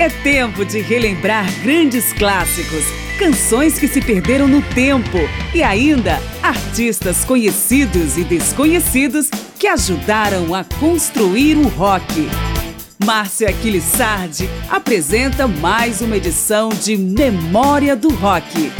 É tempo de relembrar grandes clássicos, canções que se perderam no tempo e ainda artistas conhecidos e desconhecidos que ajudaram a construir o rock. Márcia Aquilissardi apresenta mais uma edição de Memória do Rock.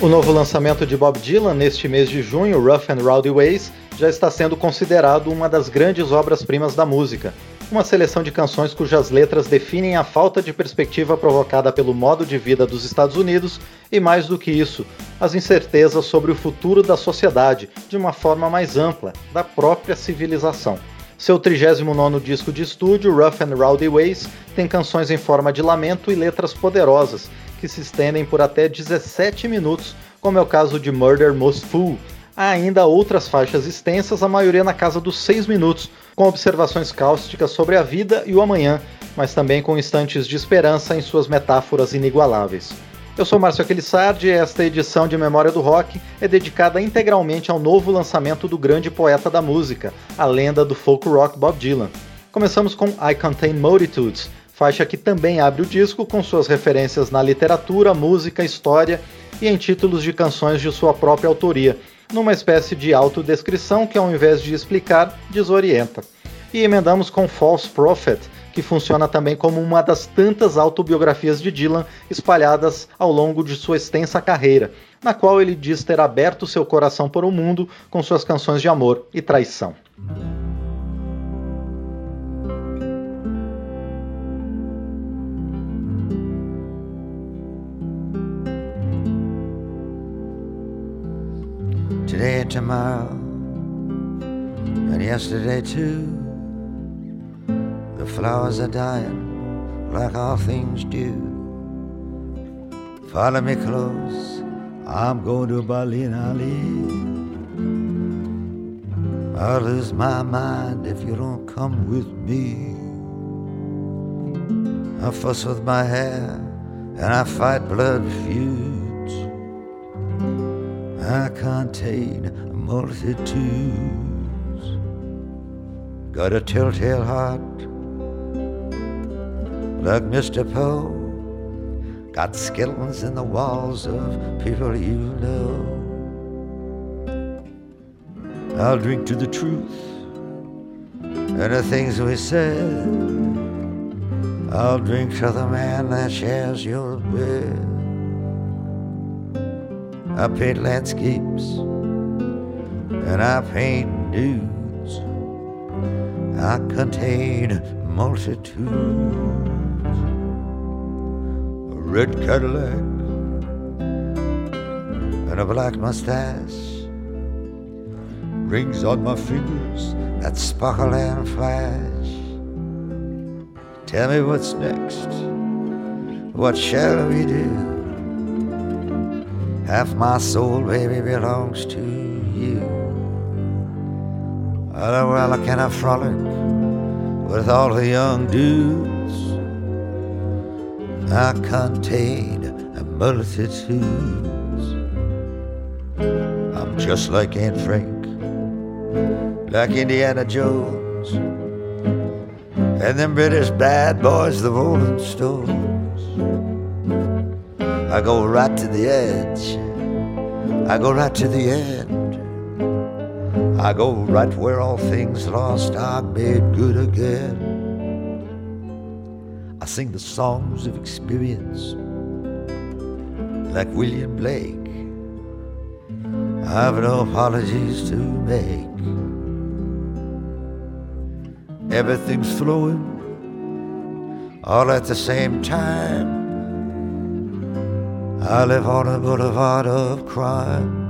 O novo lançamento de Bob Dylan neste mês de junho, Rough and Rowdy Ways, já está sendo considerado uma das grandes obras-primas da música uma seleção de canções cujas letras definem a falta de perspectiva provocada pelo modo de vida dos Estados Unidos e, mais do que isso, as incertezas sobre o futuro da sociedade de uma forma mais ampla, da própria civilização. Seu 39 disco de estúdio, Rough and Rowdy Ways, tem canções em forma de lamento e letras poderosas, que se estendem por até 17 minutos, como é o caso de Murder Most Fool. Há ainda outras faixas extensas, a maioria na casa dos 6 minutos, com observações cáusticas sobre a vida e o amanhã, mas também com instantes de esperança em suas metáforas inigualáveis. Eu sou Márcio Aquilissardi e esta edição de Memória do Rock é dedicada integralmente ao novo lançamento do grande poeta da música, a lenda do folk rock Bob Dylan. Começamos com I Contain Multitudes, faixa que também abre o disco com suas referências na literatura, música, história e em títulos de canções de sua própria autoria, numa espécie de autodescrição que, ao invés de explicar, desorienta. E emendamos com False Prophet, que funciona também como uma das tantas autobiografias de Dylan espalhadas ao longo de sua extensa carreira, na qual ele diz ter aberto seu coração para o mundo com suas canções de amor e traição. Tomorrow, and yesterday too. The flowers are dying like all things do. Follow me close, I'm going to Berlin, Ali. I'll lose my mind if you don't come with me. I fuss with my hair and I fight blood feuds. I contain multitudes. Got a telltale heart like Mr. Poe. Got skeletons in the walls of people you know. I'll drink to the truth and the things we said. I'll drink to the man that shares your bed. I paint landscapes and I paint dudes. I contain multitudes. A red Cadillac and a black mustache. Rings on my fingers that sparkle and flash. Tell me what's next. What shall we do? Half my soul, baby, belongs to you. Oh, well, I frolic with all the young dudes. I contain a multitudes. I'm just like Anne Frank, like Indiana Jones, and them British bad boys, the Rolling Stones. I go right to the edge. I go right to the end. I go right where all things lost are made good again. I sing the songs of experience like William Blake. I've no apologies to make. Everything's flowing all at the same time. I live on a boulevard of crime.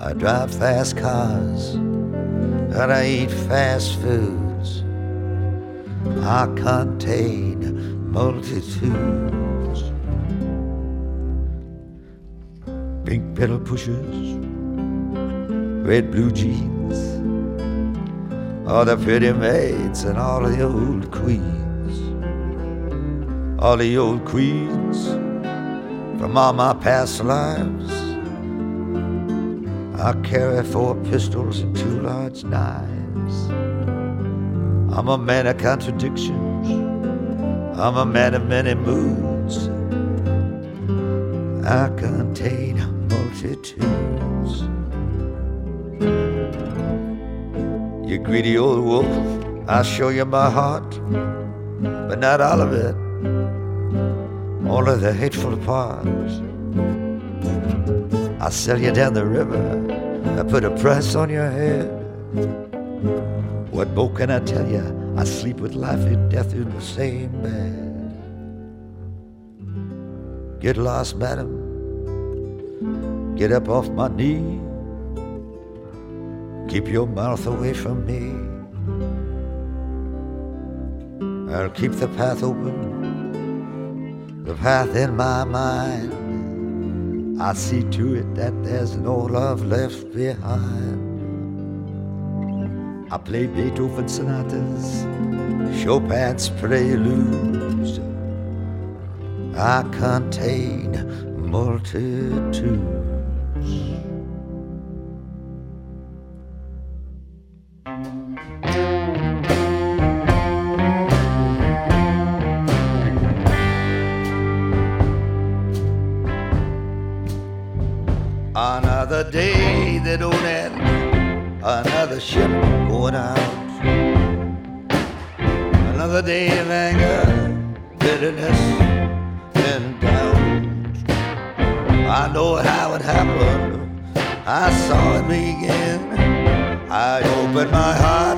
I drive fast cars and I eat fast foods. I contain multitudes. Pink pedal pushers, red blue jeans, all the pretty maids and all the old queens all the old queens from all my past lives. I carry four pistols and two large knives. I'm a man of contradictions. I'm a man of many moods. I contain multitudes. You greedy old wolf, I'll show you my heart, but not all of it, all of the hateful parts. I'll sell you down the river, I put a price on your head. What more can I tell you? I sleep with life and death in the same bed. Get lost, madam. Get up off my knee. Keep your mouth away from me. I'll keep the path open, the path in my mind. I see to it that there's no love left behind. I play Beethoven sonatas, Chopin's preludes. I contain multitudes. Ship going out. Another day of anger, bitterness, and doubt. I know how it happened, I saw it begin. I opened my heart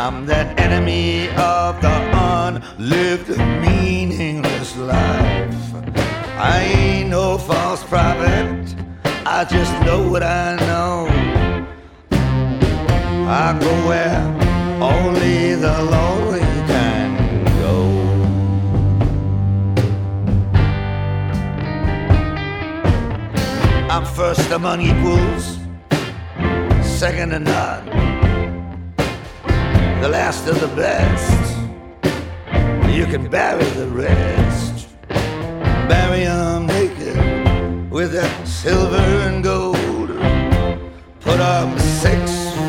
I'm the enemy of the unlived, meaningless life. I ain't no false prophet, I just know what I know. I go where only the lonely can go. I'm first among equals, second to none, the last of the best. You can bury the rest, Bury bury 'em naked with that silver and gold. Put Put 'em six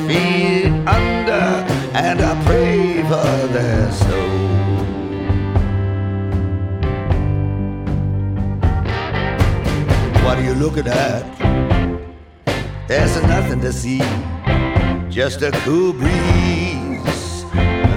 feet under, and I pray for their soul. What are you looking at? There's nothing to see, just a cool breeze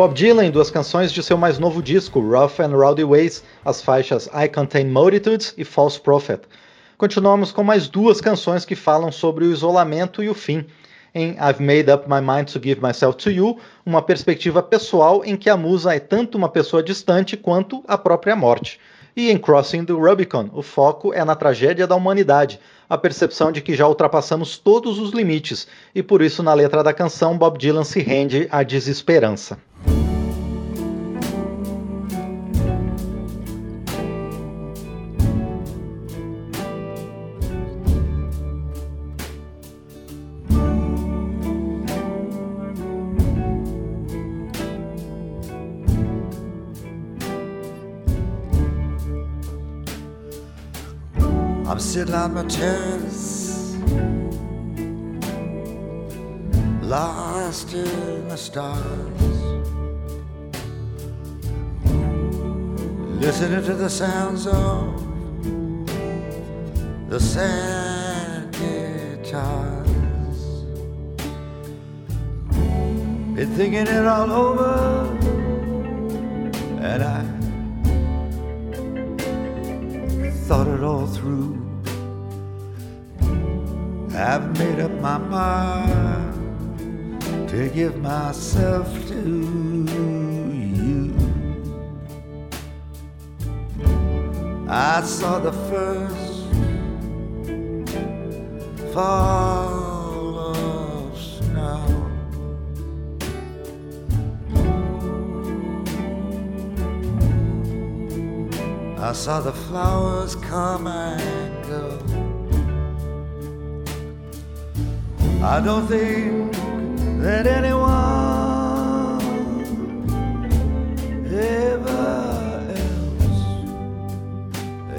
Bob Dylan duas canções de seu mais novo disco, Rough and Rowdy Ways, as faixas I Contain Multitudes e False Prophet. Continuamos com mais duas canções que falam sobre o isolamento e o fim. Em I've Made Up My Mind to Give Myself to You, uma perspectiva pessoal em que a musa é tanto uma pessoa distante quanto a própria morte. E em Crossing the Rubicon, o foco é na tragédia da humanidade, a percepção de que já ultrapassamos todos os limites, e por isso na letra da canção Bob Dylan se rende à desesperança. On my terrace, lost in the stars, listening to the sounds of the sad guitars. Been thinking it all over, and I thought it all through. I've made up my mind to give myself to you. I saw the first fall of snow. I saw the flowers come I don't think that anyone ever else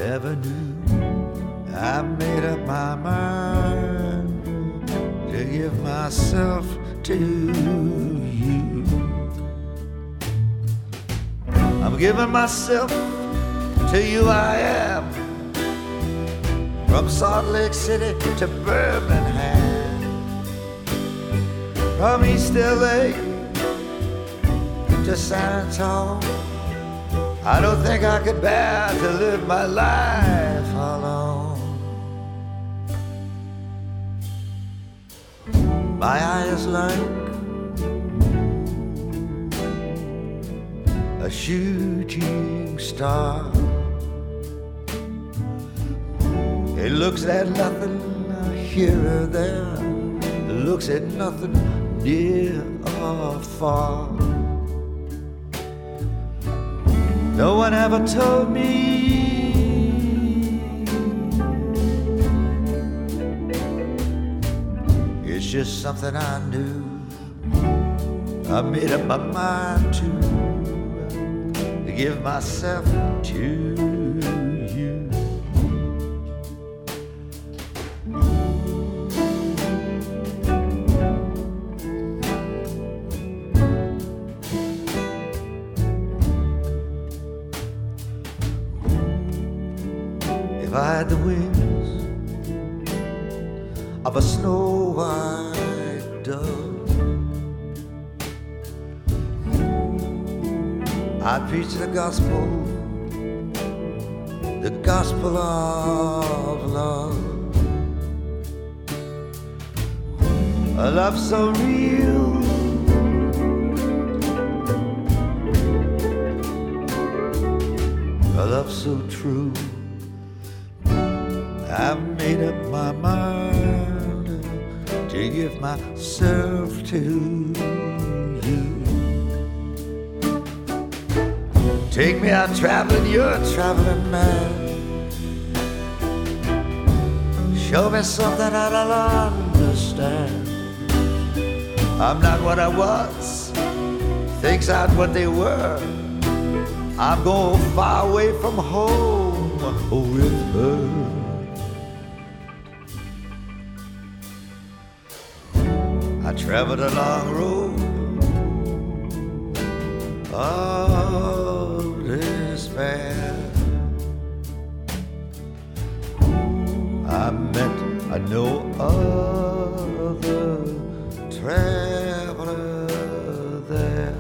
ever knew. I made up my mind to give myself to you. I'm giving myself to you, I am. From Salt Lake City to Birmingham from East LA to San Antonio. I don't think I could bear to live my life alone. My eyes like a shooting star. It looks at nothing here or there. It looks at nothing near or far. No one ever told me it's just something I knew. I made up my mind to, to give myself to. Preach the gospel, the gospel of love. A love so real. A love so true. I've made up my mind to give myself to Take me out traveling, you're a traveling man. Show me something I don't understand. I'm not what I was, things aren't what they were. I'm going far away from home with her. I traveled a long road of despair. I met a no other traveler there.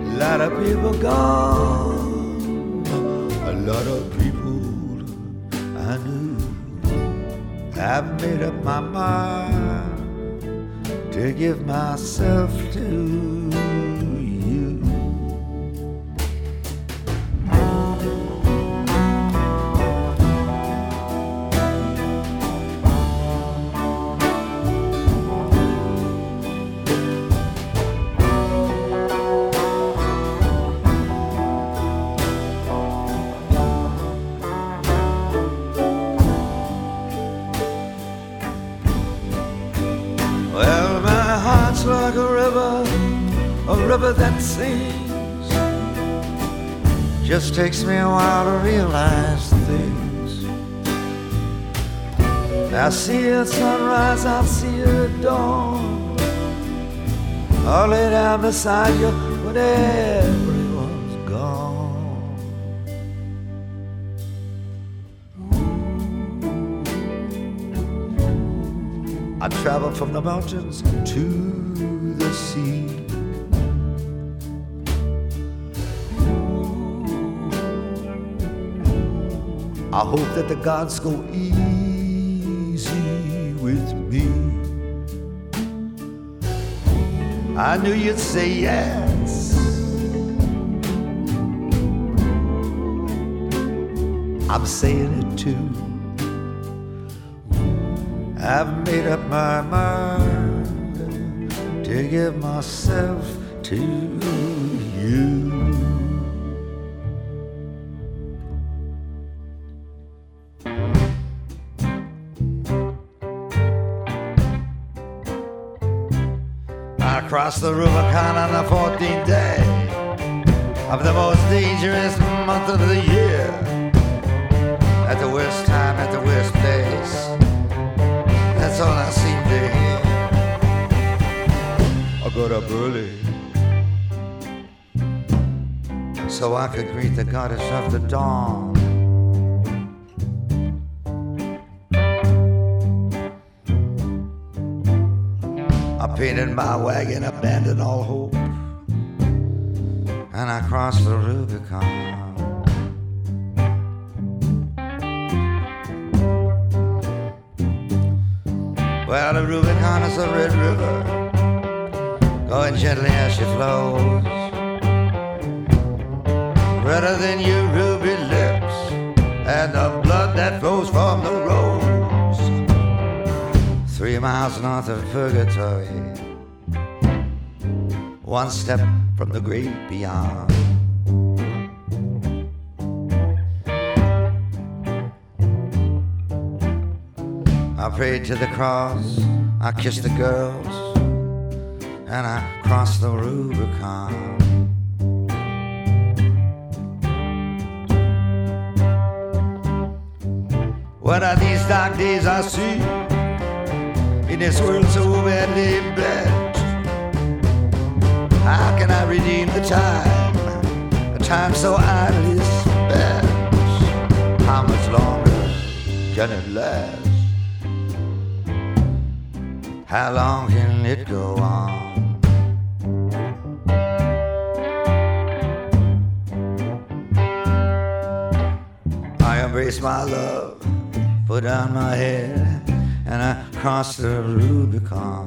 A lot of people gone, a lot of people I knew I've made up my mind to give myself to. River that sings. Just takes me a while to realize things. I see a sunrise, I see a dawn. I'll lay down beside you when everyone's gone. I travel from the mountains to the sea. I hope that the gods go easy with me. I knew you'd say yes. I'm saying it too. I've made up my mind to give myself to so I could greet the goddess of the dawn. I painted my wagon, abandoned all hope, and I crossed the Rubicon. Well, the Rubicon is a red river, going gently as she flows, redder than your ruby lips, and the blood that flows from the rose. Three miles north of purgatory, one step from the great beyond. I prayed to the cross, I kissed the girls, and I crossed the Rubicon. Dark days I see in this world so badly bent? How can I redeem the time, a time so idly spent? How much longer can it last? How long can it go on? I embrace my love, put down my head, and I cross the Rubicon.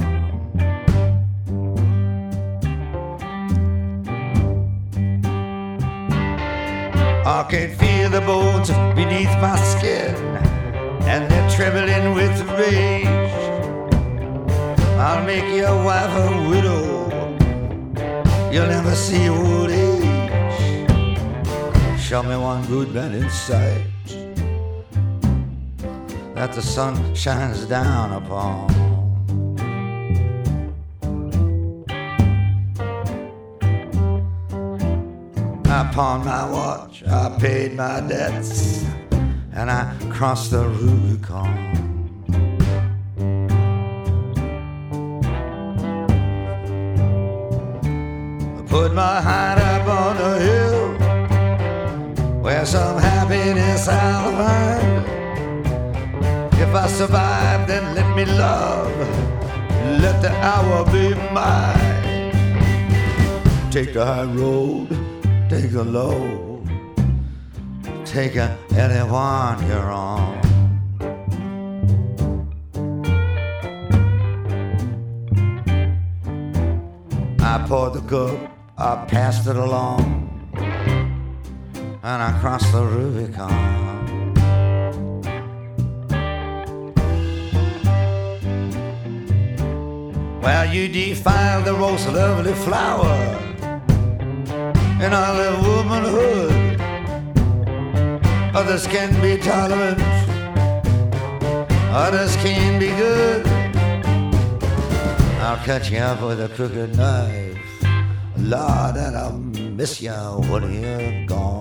I can feel the bones beneath my skin, and they're trembling with rage. I'll make your wife a widow. You'll never see old age. Show me one good man in sight that the sun shines down upon. I pawned my watch, I paid my debts, and I crossed the Rubicon. I put my heart up on the hill where some happiness I'll find. If I survive, then let me love. Let the hour be mine. Take the high road, take the low, take a, anyone you're on. I poured the cup I passed it along and I crossed the Rubicon. Well, you defile the most lovely flower in all of womanhood. Others can be tolerant, others can be good. I'll cut you up with a crooked knife. Lord, and I'll miss you when you're gone.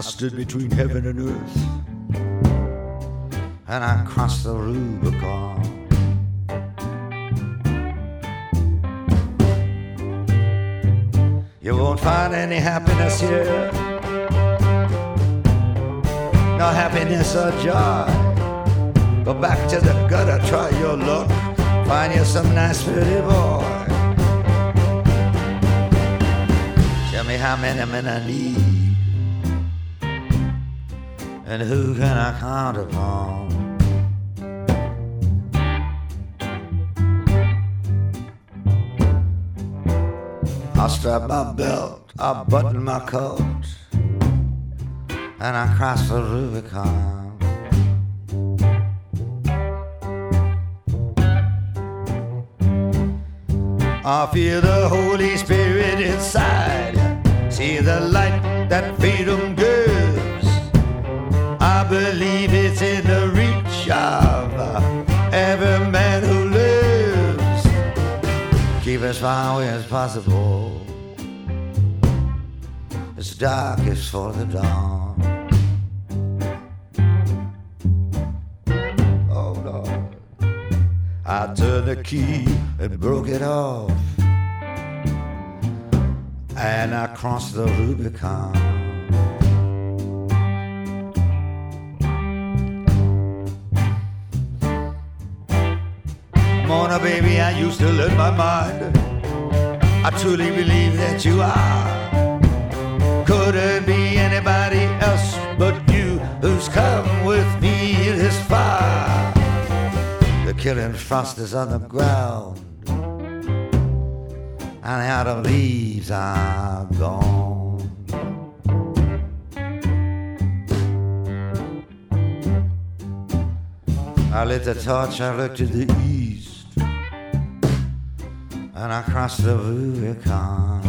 I stood between heaven and earth, and I crossed the Rubicon. You won't find any happiness here no happiness or joy. Go back to the gutter, try your luck, find you some nice pretty boy. Tell me how many men I need, and who can I count upon? I strap my belt, I button my coat and I cross the Rubicon. I feel the Holy Spirit inside, see the light that freedom gives. Believe it's in the reach of every man who lives. Keep as far away as possible. It's darkest for the dawn. Oh Lord, I turned the key and broke it off. And I crossed the Rubicon. corner, baby, I used to learn my mind. I truly believe that you are. Couldn't be anybody else but you who's come with me this far. The killing frost is on the ground, and the of leaves are gone. I lit the torch, I looked to the east and I crossed the Rubicon.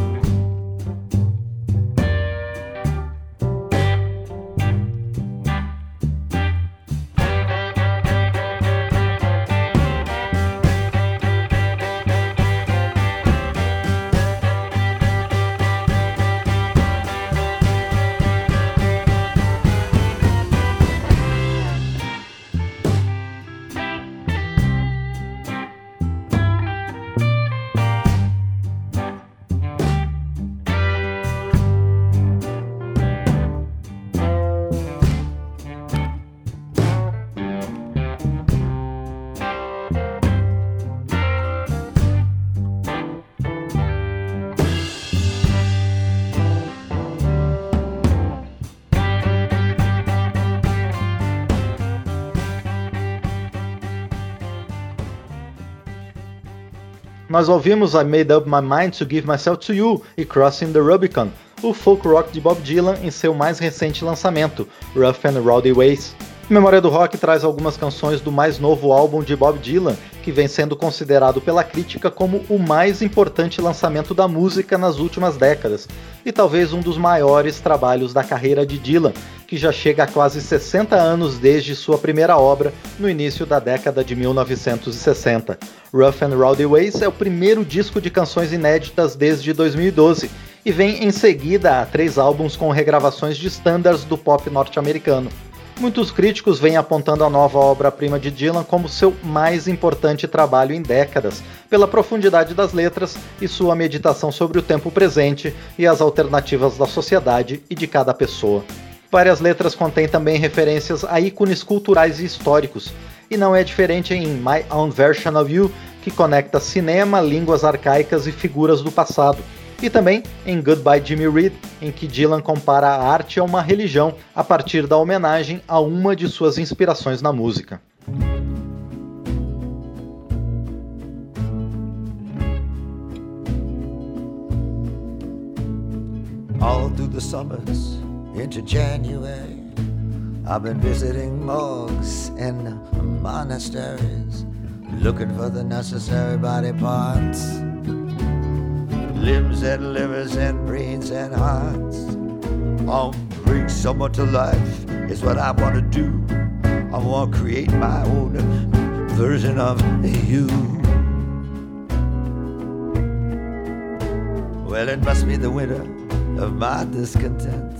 Nós ouvimos I Made Up My Mind to Give Myself to You e Crossing the Rubicon, o folk rock de Bob Dylan em seu mais recente lançamento, Rough and Rowdy Ways. Memória do Rock traz algumas canções do mais novo álbum de Bob Dylan, que vem sendo considerado pela crítica como o mais importante lançamento da música nas últimas décadas, e talvez um dos maiores trabalhos da carreira de Dylan, que já chega a quase 60 anos desde sua primeira obra, no início da década de 1960. Rough and Rowdy Ways é o primeiro disco de canções inéditas desde 2012 e vem em seguida a três álbuns com regravações de standards do pop norte-americano. Muitos críticos vêm apontando a nova obra-prima de Dylan como seu mais importante trabalho em décadas, pela profundidade das letras e sua meditação sobre o tempo presente e as alternativas da sociedade e de cada pessoa. Várias letras contêm também referências a ícones culturais e históricos, e não é diferente em My Own Version of You, que conecta cinema, línguas arcaicas e figuras do passado e também em Goodbye Jimmy Reed, em que Dylan compara a arte a uma religião a partir da homenagem a uma de suas inspirações na música. All through the summers into January, I've been visiting monks and monasteries, looking for the necessary body parts. Limbs and livers and brains and hearts. I'll bring someone to life is what I want to do. I want to create my own version of you. Well, it must be the winter of my discontent.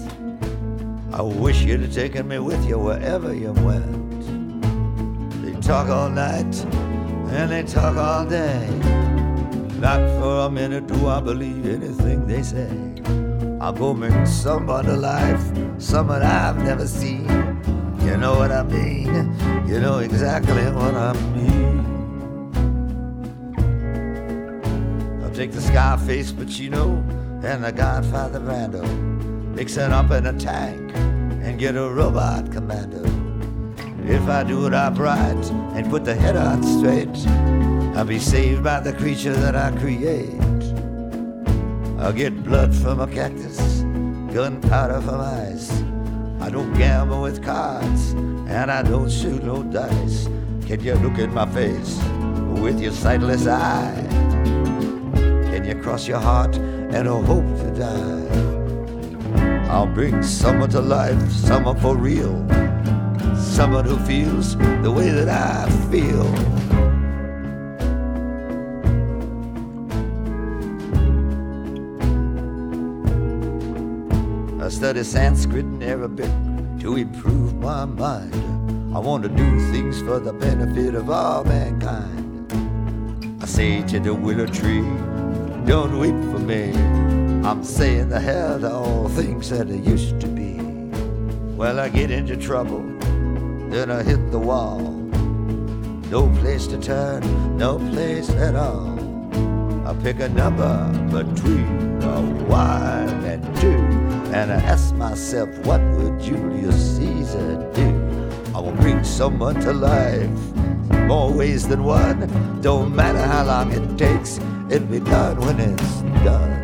I wish you'd have taken me with you wherever you went. They talk all night and they talk all day. Not for a minute do I believe anything they say. I'll go make someone alive, someone I've never seen. You know what I mean? You know exactly what I mean. I'll take the Scarface Pacino and the Godfather Brando, mix it up in a tank and get a robot commando. If I do it upright and put the head on straight, I'll be saved by the creature that I create. I'll get blood from a cactus, gunpowder from ice. I don't gamble with cards, and I don't shoot no dice. Can you look in my face with your sightless eye? Can you cross your heart and hope to die? I'll bring someone to life, someone for real, someone who feels the way that I feel. Study Sanskrit and Arabic to improve my mind. I want to do things for the benefit of all mankind. I say to the willow tree, don't weep for me. I'm saying the hell to all things that I used to be. Well, I get into trouble, then I hit the wall. No place to turn, no place at all. I pick a number between a one and I ask myself, what would Julius Caesar do? I will bring someone to life, more ways than one. Don't matter how long it takes, it'll be done when it's done.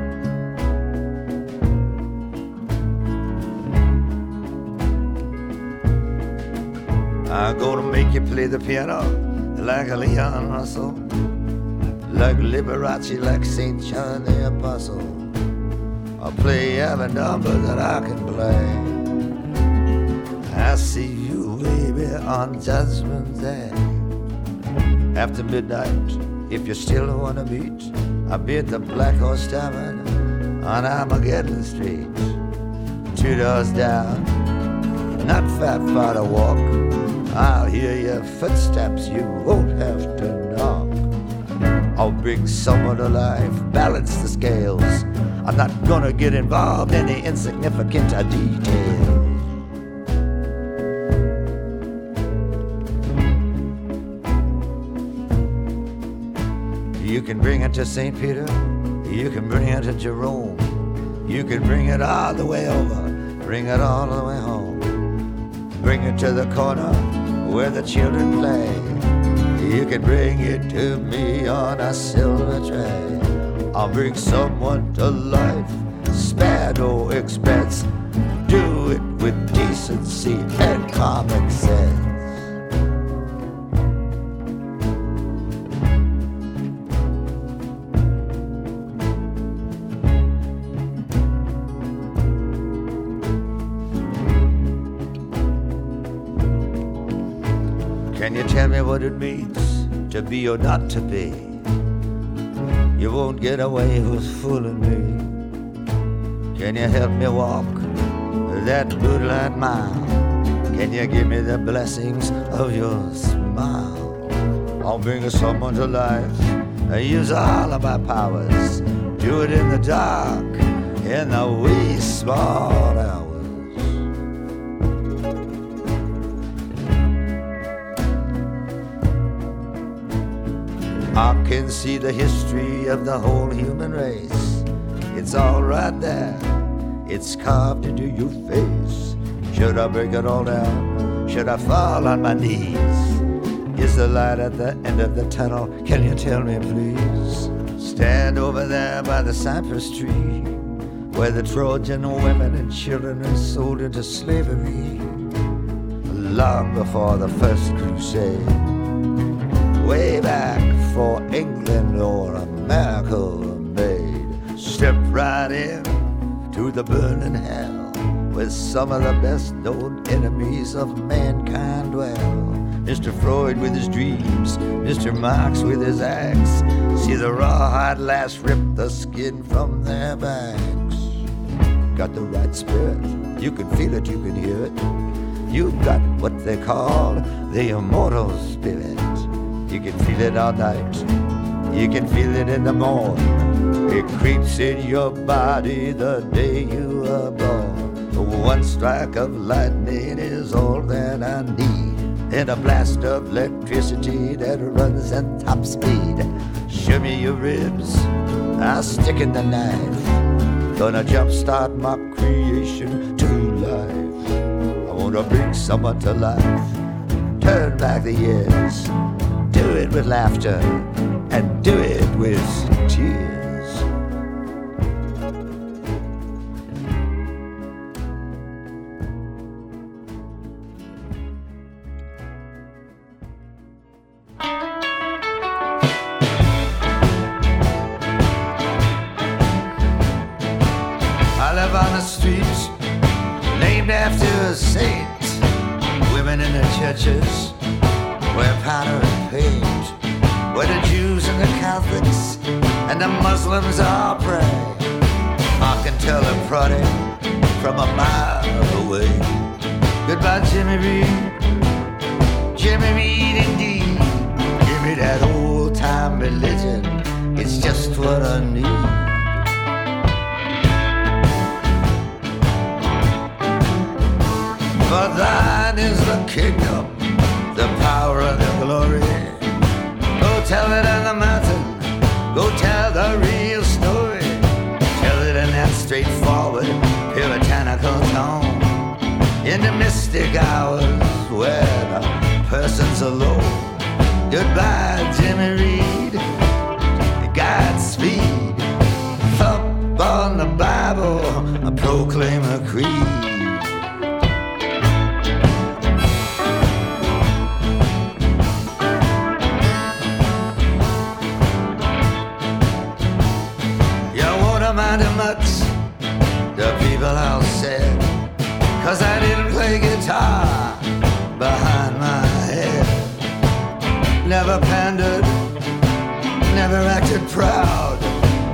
I'm gonna make you play the piano like a Leon Russell, like Liberace, like St. John the Apostle. I'll play every number that I can play. I see you, baby, on Judgment Day. After midnight, if you still wanna meet, I'll be at the Black Horse Tavern on Armageddon Street. Two doors down, not far far to walk. I'll hear your footsteps, you won't have to knock. I'll bring someone to life, balance the scales. I'm not gonna get involved in the insignificant details. You can bring it to St. Peter, you can bring it to Jerome, you can bring it all the way over, bring it all the way home. Bring it to the corner where the children play. You can bring it to me on a silver tray. I'll bring someone to life, spare no expense. Do it with decency and common sense. Can you tell me what it means to be or not to be? You won't get away who's fooling me. Can you help me walk that moonlight mile? Can you give me the blessings of your smile? I'll bring someone to life. I use all of my powers. Do it in the dark, in the wee small hours. I can see the history of the whole human race. It's all right there. It's carved into your face. Should I break it all down? Should I fall on my knees? Is the light at the end of the tunnel? Can you tell me, please? Stand over there by the cypress tree, where the Trojan women and children are sold into slavery. Long before the first crusade, way back for England or America made. Step right in to the burning hell where some of the best known enemies of mankind dwell. Mr. Freud with his dreams, Mr. Marx with his axe. See the rawhide lass rip the skin from their backs. Got the right spirit, you can feel it, you can hear it. You've got what they call the immortal spirit. You can feel it all night. You can feel it in the morn. It creeps in your body the day you are born. One strike of lightning is all that I need. And a blast of electricity that runs at top speed. Show me your ribs, I'll stick in the knife. Gonna jumpstart my creation to life. I wanna bring someone to life. Turn back the years do it with laughter and do it with tears. Cause I didn't play guitar behind my head. Never pandered, never acted proud,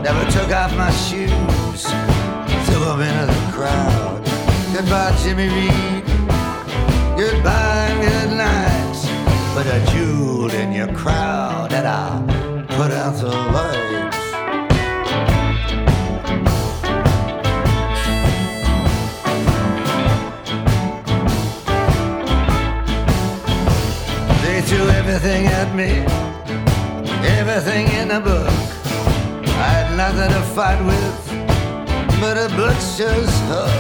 never took off my shoes, threw them into the crowd. Goodbye, Jimmy Reed. Goodbye good night. Put a jewel in your crowd nothing to fight with but a butcher's hook.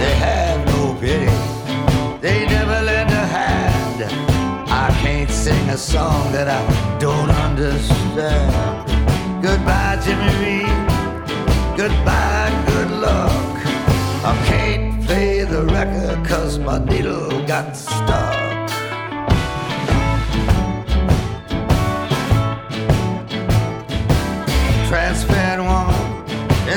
They had no pity, they never lend a hand. I can't sing a song that I don't understand. Goodbye, Jimmy Reed. Goodbye, good luck. I can't play the record cause my needle got stuck.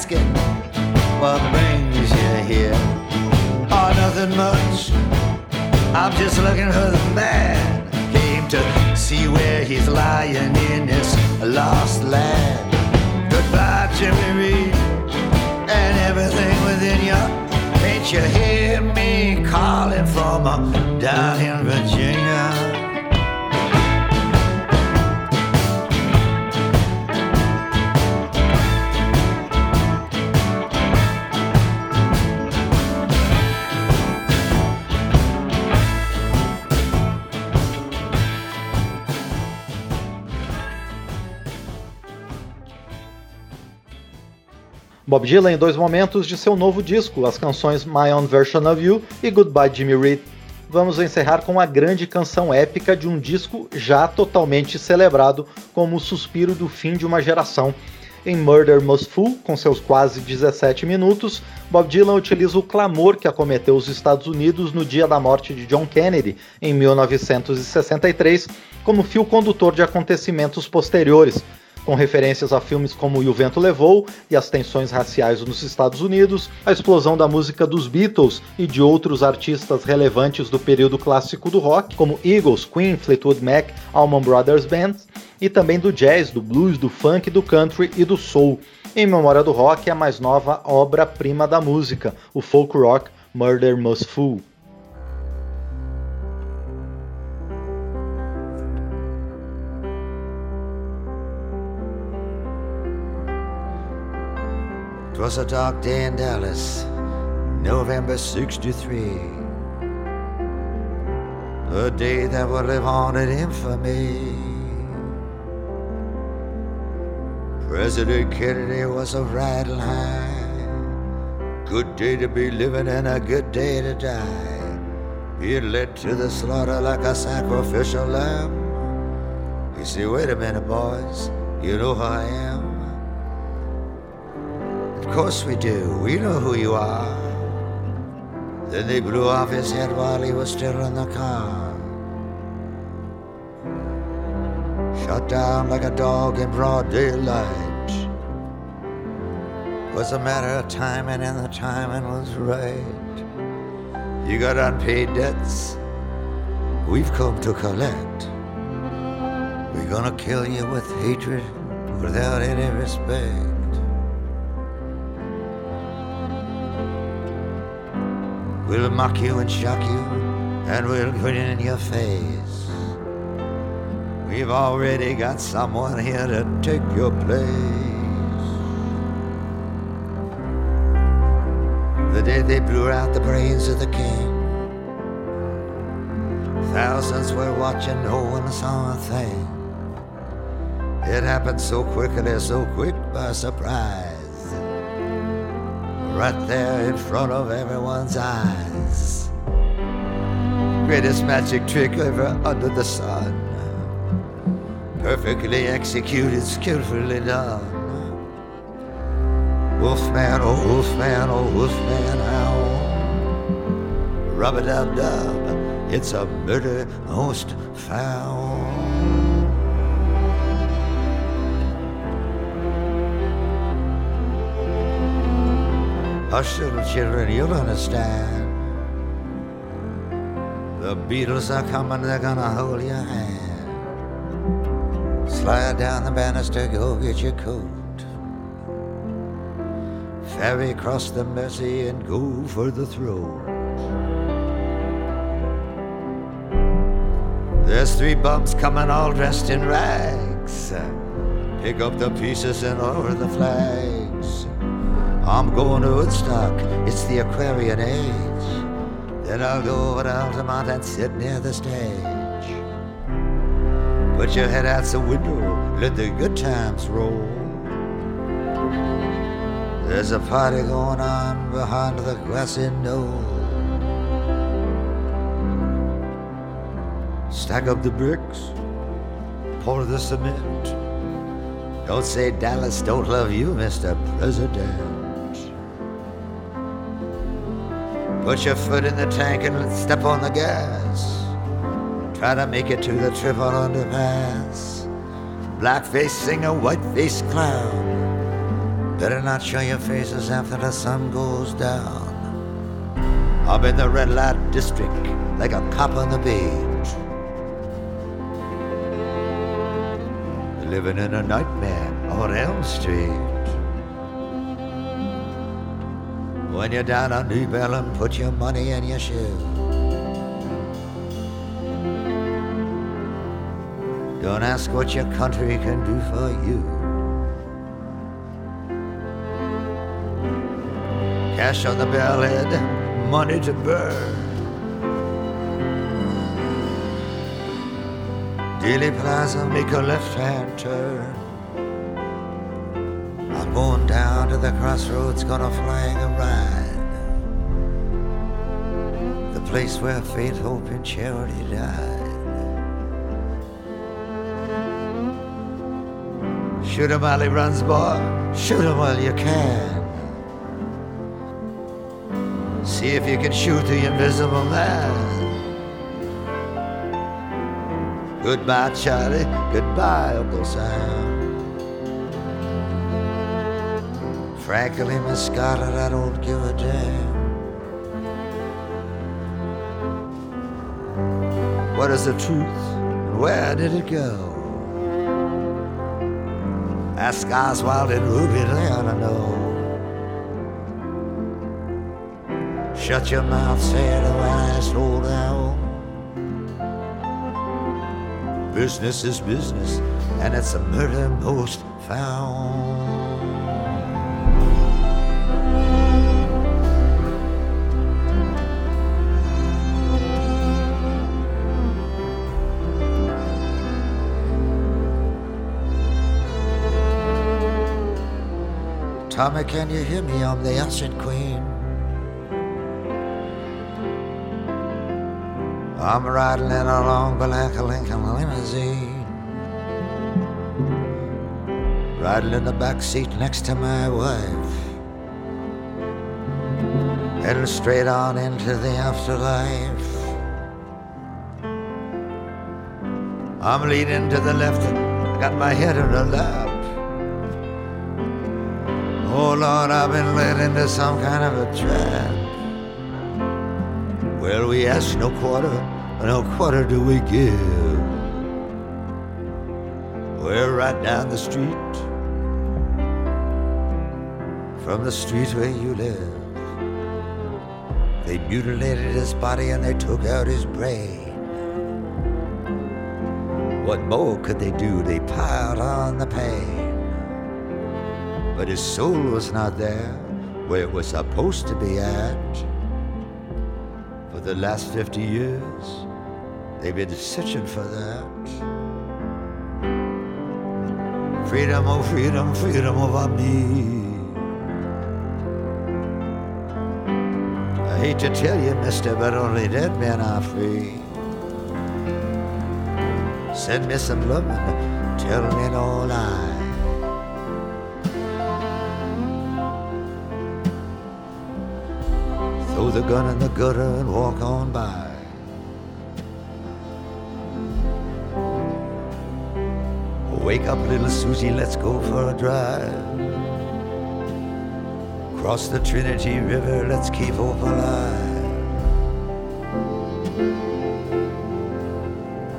Asking, what brings you here? Oh, nothing much. I'm just looking for the man. Came to see where he's lying in this lost land. Goodbye, Jimmy Reed, and everything within you. Ain't you hear me calling from uh, down in Virginia? Bob Dylan em dois momentos de seu novo disco, as canções My Own Version of You e Goodbye Jimmy Reed. Vamos encerrar com a grande canção épica de um disco já totalmente celebrado como o suspiro do fim de uma geração. Em Murder Most Fool, com seus quase 17 minutos, Bob Dylan utiliza o clamor que acometeu os Estados Unidos no dia da morte de John Kennedy, em 1963, como fio condutor de acontecimentos posteriores, com referências a filmes como E o Vento Levou e as tensões raciais nos Estados Unidos, a explosão da música dos Beatles e de outros artistas relevantes do período clássico do rock, como Eagles, Queen, Fleetwood Mac, Allman Brothers Band, e também do jazz, do blues, do funk, do country e do soul. Em memória do rock, a mais nova obra-prima da música, o folk rock Murder Most Fool. Twas a dark day in Dallas, November 63. A day that would live on in infamy. President Kennedy was a riding high. Good day to be living and a good day to die. Being led to the slaughter like a sacrificial lamb. You see, wait a minute, boys. You know who I am. Of course we do. We know who you are. Then they blew off his head while he was still in the car. Shot down like a dog in broad daylight. Was a matter of timing, and the timing was right. You got unpaid debts. We've come to collect. We're gonna kill you with hatred without any respect. We'll mock you and shock you, and we'll grin in your face. We've already got someone here to take your place. the day they blew out the brains of the king. Thousands were watching, no one saw a thing. It happened so quickly, so quick by surprise. Right there in front of everyone's eyes. Greatest magic trick ever under the sun. Perfectly executed, skillfully done. Wolfman, oh wolfman, oh wolfman, how? Rub a dub dub, it's a murder most foul. Hush, little children, you'll understand. The Beatles are coming, they're gonna hold your hand. Slide down the banister, go get your coat. Ferry across the Mersey and go for the throne. There's three bums coming all dressed in rags. Pick up the pieces and lower the flags. I'm going to Woodstock, it's the Aquarian age. Then I'll go over to Altamont and sit near the stage. Put your head out the window, let the good times roll. There's a party going on behind the grassy knoll. Stack up the bricks, pour the cement. Don't say Dallas don't love you, Mr. President. Put your foot in the tank and step on the gas. Try to make it to the triple underpass. Blackface singer, whiteface clown. Better not show your faces after the sun goes down. I'm in the red light district like a cop on the beat. Living in a nightmare on Elm Street. When you're down on New Bellum, put your money in your shoe. Don't ask what your country can do for you. Cash on the bellhead, money to burn. Dealey Plaza, make a left hand turn. I'm going down the crossroads, gonna flag a ride. The place where faith, hope, and charity died. Shoot him while he runs, boy. Shoot him while you can. See if you can shoot the invisible man. Goodbye, Charlie. Goodbye, Uncle Sam. Frankly, Miss Scarlett, I don't give a damn. What is the truth and where did it go? Ask Oswald and Ruby, they I know. Shut your mouth, said the I slow down. Business is business, and it's a murder most found. Tommy, can you hear me? I'm the Acid Queen. I'm riding in a long black Lincoln limousine. Riding in the back seat next to my wife. Heading straight on into the afterlife. I'm leaning to the left, got my head in her lap. Oh Lord, I've been led into some kind of a trap. Well, we ask no quarter, no quarter do we give. We're right down the street from the street where you live. They mutilated his body and they took out his brain. What more could they do? They piled on the pain but his soul was not there. where it was supposed to be at. For the last 50 years, they've been searching for that. Freedom, oh freedom, freedom over me. I hate to tell you, mister, but only dead men are free. Send me some love, tell me no lie. The gun in the gutter and walk on by. Wake up, little Susie, let's go for a drive. Cross the Trinity River, let's keep hope alive.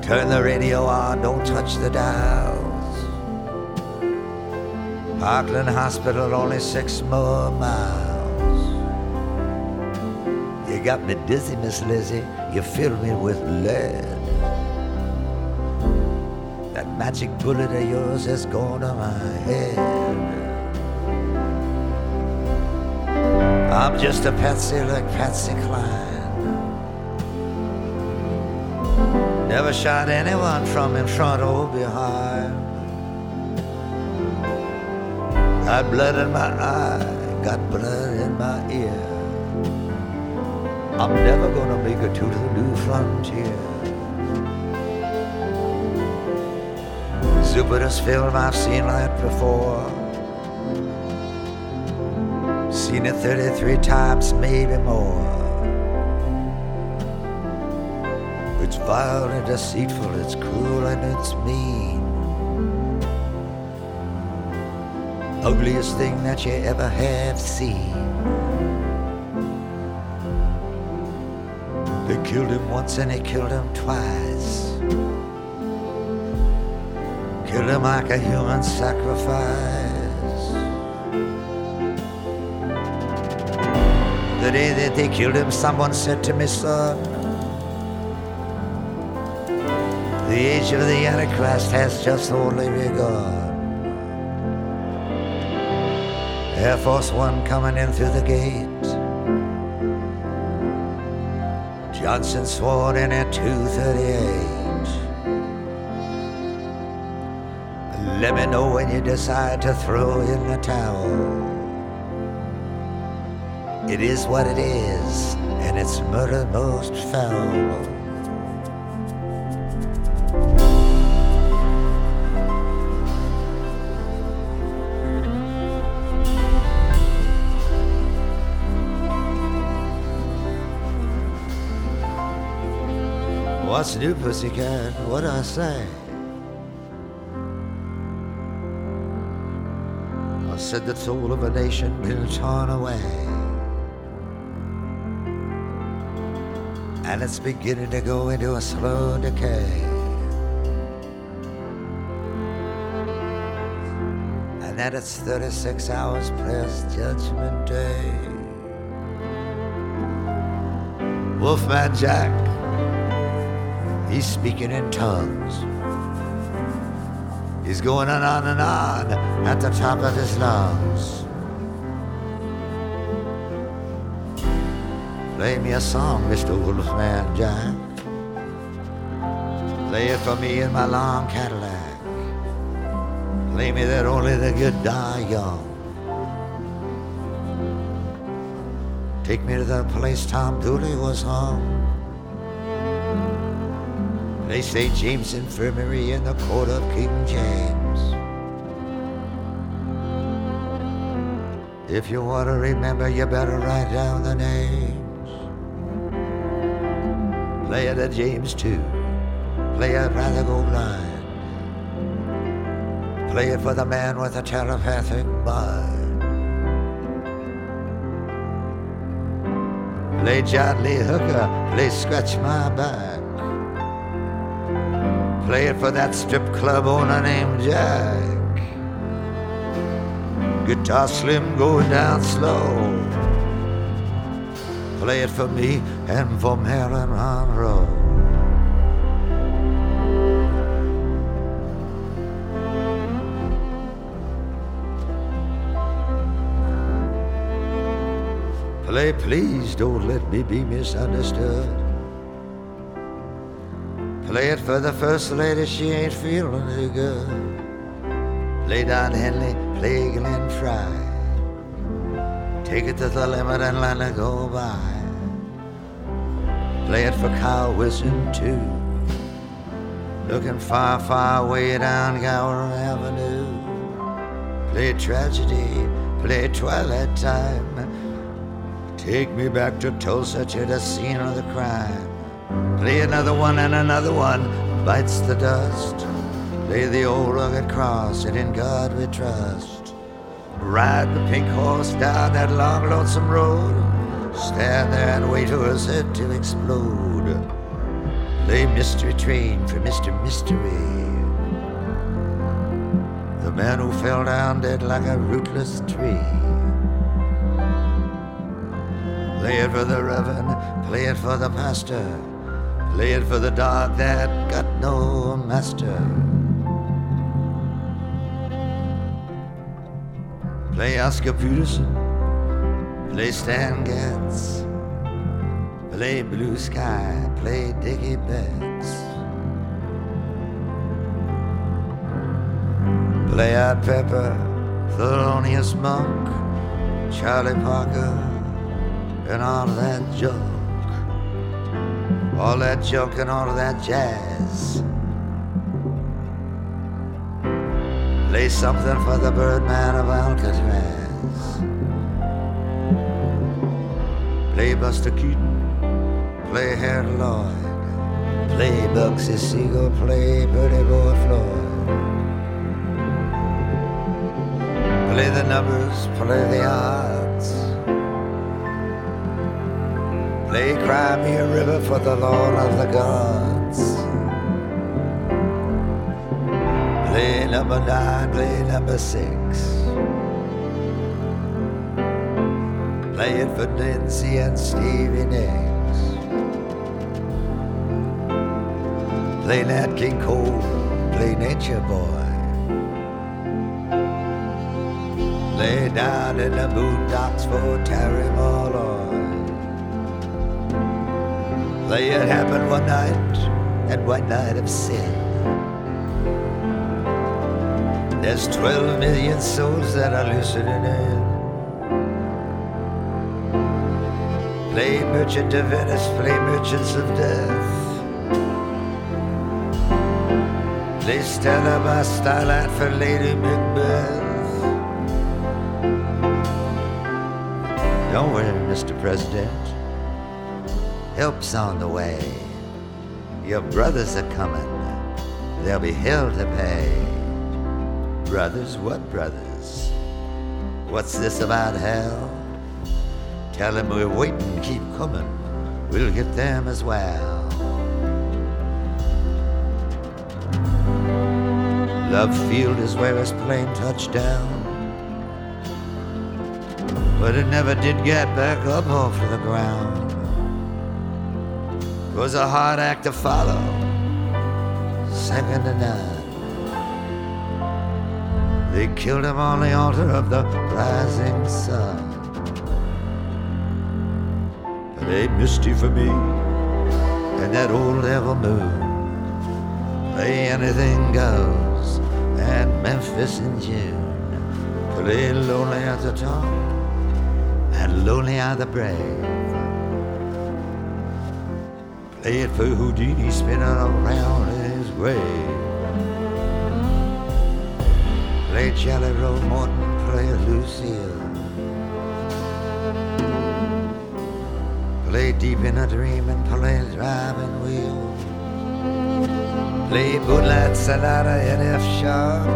Turn the radio on, don't touch the dials. Parkland Hospital, only six more miles. You got me dizzy, Miss Lizzie, you fill me with lead. That magic bullet of yours has gone to my head. I'm just a patsy like Patsy Cline. Never shot anyone from in front or behind. Got blood in my eye, got blood in my ear. I'm never gonna make it to the new frontier. Stupidest film I've seen that before. Seen it 33 times, maybe more. It's vile and deceitful, it's cruel and it's mean. Ugliest thing that you ever have seen. They killed him once and they killed him twice. Killed him like a human sacrifice. The day that they killed him, someone said to me, son, the age of the Antichrist has just only begun. Air Force One coming in through the gate. Johnson sworn in at 238. Let me know when you decide to throw in the towel. It is what it is, and it's murder most foul. What's new, pussycat? What I say? I said the soul of a nation been torn away. And it's beginning to go into a slow decay. And that it's 36 hours past Judgment Day. Wolfman Jack He's speaking in tongues. He's going on and on at the top of his lungs. Play me a song, Mr. Wolfman Jack. Play it for me in my long Cadillac. Play me that only the good die young. Take me to the place Tom Dooley was hung. They say James Infirmary in the court of King James. If you want to remember, you better write down the names. Play it at James too. Play it rather go blind. Play it for the man with a telepathic mind. Play John Lee Hooker, play Scratch My Back. Play it for that strip club owner named Jack. Guitar slim going down slow. Play it for me and for Marilyn Monroe. Play, please don't let me be misunderstood. Play it for the first lady, she ain't feeling too good. Play Don Henley, play Glenn Fry. Take it to the limit and let it go by. Play it for Kyle Wilson too. Looking far, far way down Gower Avenue. Play tragedy, play twilight time. Take me back to Tulsa to the scene of the crime. Play another one and another one bites the dust. Play the old rugged cross and in God we trust. Ride the pink horse down that long lonesome road. Stand there and wait for his head to explode. Play mystery train for Mr. Mystery. The man who fell down dead like a rootless tree. Play it for the reverend, play it for the pastor, play it for the dog that got no master. Play Oscar Peterson, play Stan Getz, play Blue Sky, play Dickie Betts. Play out Pepper, Thelonious Monk, Charlie Parker, and all that junk, all that junk and all of that jazz. Play something for the Birdman of Alcatraz. Play Buster Keaton, play Harold Lloyd, play Bugsy Siegel, play Pretty Boy Floyd. Play the numbers, play the odds. Play Cry Me a River for the Lord of the Gods. Play number nine, play number six. Play it for Nancy and Stevie Nicks. Play Nat King Cole, play Nature Boy. Lay down in the boondocks for Terry Malloy. Play it happened one night, and one night of sin. There's 12 million souls that are listening in. Play Merchant of Venice, play Merchants of Death. Play Stella by Starlight for Lady Macbeth. Don't worry, Mr. President help's on the way. Your brothers are coming. There'll be hell to pay. Brothers, what brothers? What's this about hell? Tell them we're waiting, keep coming. We'll get them as well. Love Field is where his plane touched down. But it never did get back up off the ground was a hard act to follow, second to none. They killed him on the altar of the rising sun. But they misty for me and that old devil moon. Play anything goes at Memphis in June. Play lonely at the top and lonely are the brave. Play for Houdini spinning around his grave. Play Jelly Roll Morton, play Lucille. Play Deep in a Dream and play Driving Wheel. Play Moonlight Sonata in F sharp.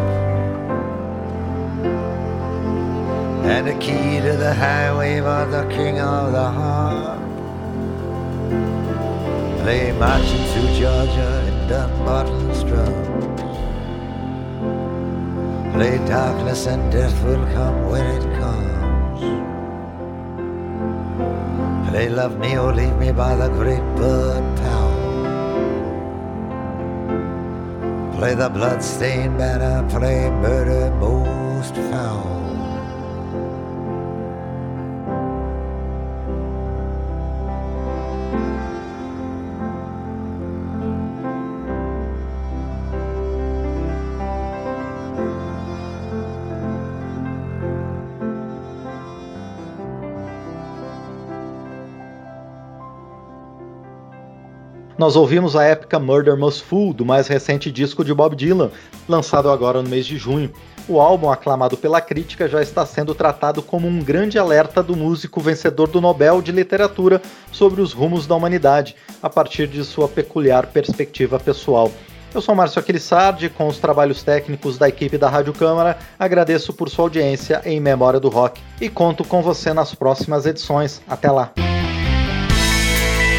And the key to the highway for the king of the harp. Play marching through Georgia in Dunbarton's drums. Play darkness and death will come when it comes. Play love me or leave me by the great bird Powell. Play the blood-stained banner, play murder most foul. Nós ouvimos a épica Murder Most Fool, do mais recente disco de Bob Dylan, lançado agora no mês de junho. O álbum, aclamado pela crítica, já está sendo tratado como um grande alerta do músico vencedor do Nobel de Literatura sobre os rumos da humanidade, a partir de sua peculiar perspectiva pessoal. Eu sou Márcio Aquilissardi, com os trabalhos técnicos da equipe da Rádio Câmara, agradeço por sua audiência em Memória do Rock e conto com você nas próximas edições. Até lá!